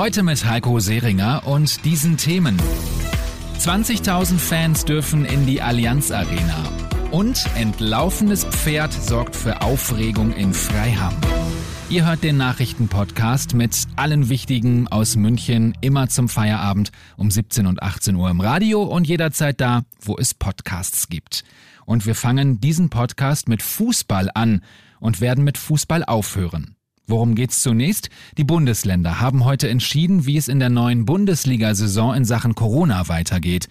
Heute mit Heiko Seringer und diesen Themen. 20.000 Fans dürfen in die Allianz Arena. Und entlaufenes Pferd sorgt für Aufregung in Freiham. Ihr hört den Nachrichtenpodcast mit allen Wichtigen aus München immer zum Feierabend um 17 und 18 Uhr im Radio und jederzeit da, wo es Podcasts gibt. Und wir fangen diesen Podcast mit Fußball an und werden mit Fußball aufhören. Worum geht's zunächst? Die Bundesländer haben heute entschieden, wie es in der neuen Bundesliga-Saison in Sachen Corona weitergeht.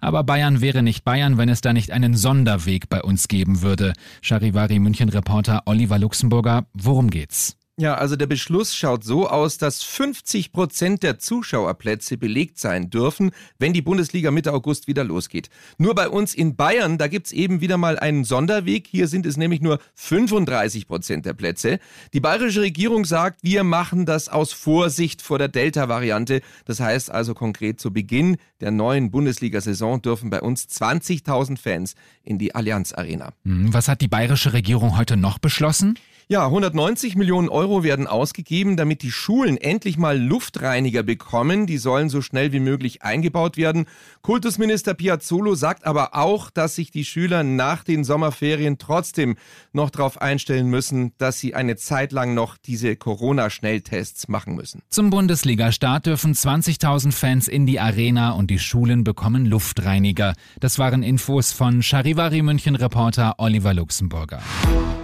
Aber Bayern wäre nicht Bayern, wenn es da nicht einen Sonderweg bei uns geben würde. Charivari München-Reporter Oliver Luxemburger, worum geht's? Ja, also der Beschluss schaut so aus, dass 50 Prozent der Zuschauerplätze belegt sein dürfen, wenn die Bundesliga Mitte August wieder losgeht. Nur bei uns in Bayern, da gibt's eben wieder mal einen Sonderweg. Hier sind es nämlich nur 35 Prozent der Plätze. Die bayerische Regierung sagt, wir machen das aus Vorsicht vor der Delta-Variante. Das heißt also konkret zu Beginn der neuen Bundesliga-Saison dürfen bei uns 20.000 Fans in die Allianz Arena. Hm, was hat die bayerische Regierung heute noch beschlossen? Ja, 190 Millionen Euro werden ausgegeben, damit die Schulen endlich mal Luftreiniger bekommen. Die sollen so schnell wie möglich eingebaut werden. Kultusminister Piazzolo sagt aber auch, dass sich die Schüler nach den Sommerferien trotzdem noch darauf einstellen müssen, dass sie eine Zeit lang noch diese Corona-Schnelltests machen müssen. Zum Bundesliga-Start dürfen 20.000 Fans in die Arena und die Schulen bekommen Luftreiniger. Das waren Infos von Charivari München-Reporter Oliver Luxemburger.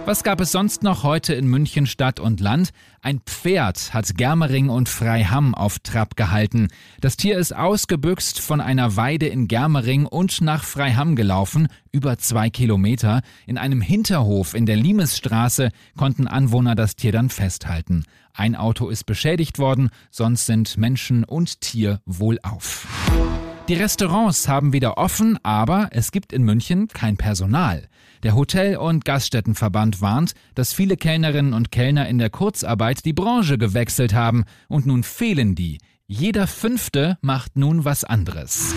Was gab es sonst noch heute in München Stadt und Land? Ein Pferd hat Germering und Freiham auf Trab gehalten. Das Tier ist ausgebüxt von einer Weide in Germering und nach Freiham gelaufen, über zwei Kilometer. In einem Hinterhof in der Limesstraße konnten Anwohner das Tier dann festhalten. Ein Auto ist beschädigt worden, sonst sind Menschen und Tier wohlauf. Die Restaurants haben wieder offen, aber es gibt in München kein Personal. Der Hotel- und Gaststättenverband warnt, dass viele Kellnerinnen und Kellner in der Kurzarbeit die Branche gewechselt haben und nun fehlen die. Jeder Fünfte macht nun was anderes.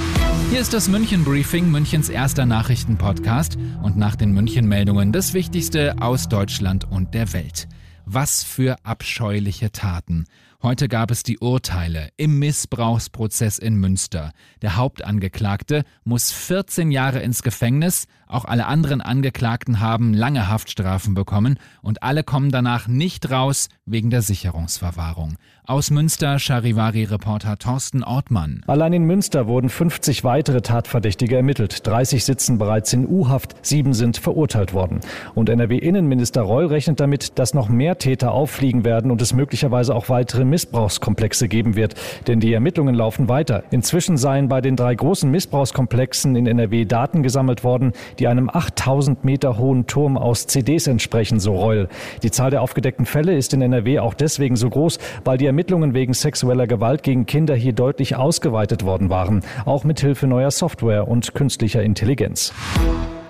Hier ist das München Briefing, Münchens erster Nachrichtenpodcast und nach den München Meldungen das Wichtigste aus Deutschland und der Welt. Was für abscheuliche Taten. Heute gab es die Urteile im Missbrauchsprozess in Münster. Der Hauptangeklagte muss 14 Jahre ins Gefängnis, auch alle anderen Angeklagten haben lange Haftstrafen bekommen und alle kommen danach nicht raus wegen der Sicherungsverwahrung. Aus Münster Charivari-Reporter Thorsten Ortmann. Allein in Münster wurden 50 weitere Tatverdächtige ermittelt. 30 sitzen bereits in U-Haft, sieben sind verurteilt worden. Und NRW-Innenminister Reul rechnet damit, dass noch mehr Täter auffliegen werden und es möglicherweise auch weitere Missbrauchskomplexe geben wird. Denn die Ermittlungen laufen weiter. Inzwischen seien bei den drei großen Missbrauchskomplexen in NRW Daten gesammelt worden, die einem 8000 Meter hohen Turm aus CDs entsprechen, so Reul. Die Zahl der aufgedeckten Fälle ist in NRW auch deswegen so groß, weil die Ermittlungen wegen sexueller Gewalt gegen Kinder hier deutlich ausgeweitet worden waren, auch mit Hilfe neuer Software und künstlicher Intelligenz.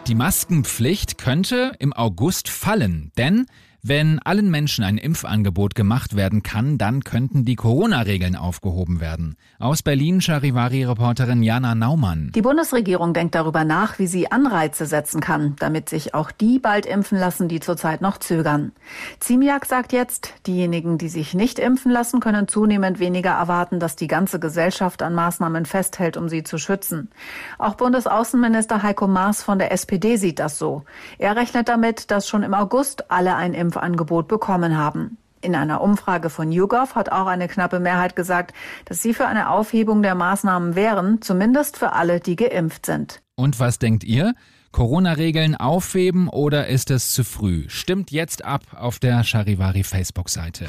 Die Maskenpflicht könnte im August fallen, denn wenn allen Menschen ein Impfangebot gemacht werden kann, dann könnten die Corona-Regeln aufgehoben werden. Aus Berlin Charivari-Reporterin Jana Naumann. Die Bundesregierung denkt darüber nach, wie sie Anreize setzen kann, damit sich auch die bald impfen lassen, die zurzeit noch zögern. Ziemiak sagt jetzt, diejenigen, die sich nicht impfen lassen, können zunehmend weniger erwarten, dass die ganze Gesellschaft an Maßnahmen festhält, um sie zu schützen. Auch Bundesaußenminister Heiko Maas von der SPD sieht das so. Er rechnet damit, dass schon im August alle ein Impfangebot bekommen haben. In einer Umfrage von YouGov hat auch eine knappe Mehrheit gesagt, dass sie für eine Aufhebung der Maßnahmen wären, zumindest für alle, die geimpft sind. Und was denkt ihr? Corona-Regeln aufheben oder ist es zu früh? Stimmt jetzt ab auf der Charivari Facebook-Seite.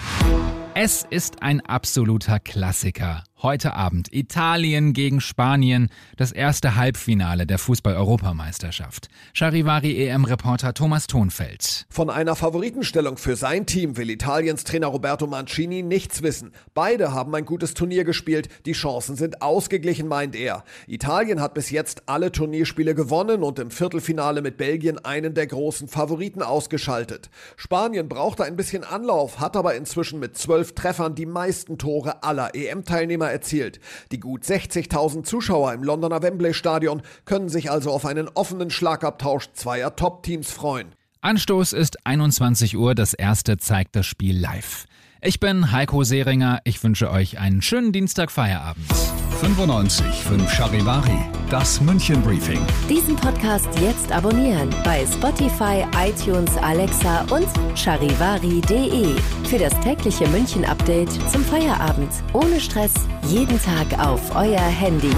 Es ist ein absoluter Klassiker. Heute Abend Italien gegen Spanien, das erste Halbfinale der Fußball-Europameisterschaft. Charivari EM-Reporter Thomas Thonfeld. Von einer Favoritenstellung für sein Team will Italiens Trainer Roberto Mancini nichts wissen. Beide haben ein gutes Turnier gespielt, die Chancen sind ausgeglichen, meint er. Italien hat bis jetzt alle Turnierspiele gewonnen und im Viertelfinale mit Belgien einen der großen Favoriten ausgeschaltet. Spanien brauchte ein bisschen Anlauf, hat aber inzwischen mit zwölf Treffern die meisten Tore aller EM-Teilnehmer erzielt. Die gut 60.000 Zuschauer im Londoner Wembley Stadion können sich also auf einen offenen Schlagabtausch zweier Top-Teams freuen. Anstoß ist 21 Uhr, das erste zeigt das Spiel live. Ich bin Heiko Seringer, ich wünsche euch einen schönen Dienstag Feierabend. 95 5 Charivari, das München Briefing. Diesen Podcast jetzt abonnieren bei Spotify, iTunes, Alexa und charivari.de. Für das tägliche München Update zum Feierabend. Ohne Stress, jeden Tag auf euer Handy.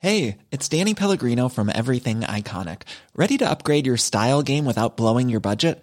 Hey, it's Danny Pellegrino from Everything Iconic. Ready to upgrade your style game without blowing your budget?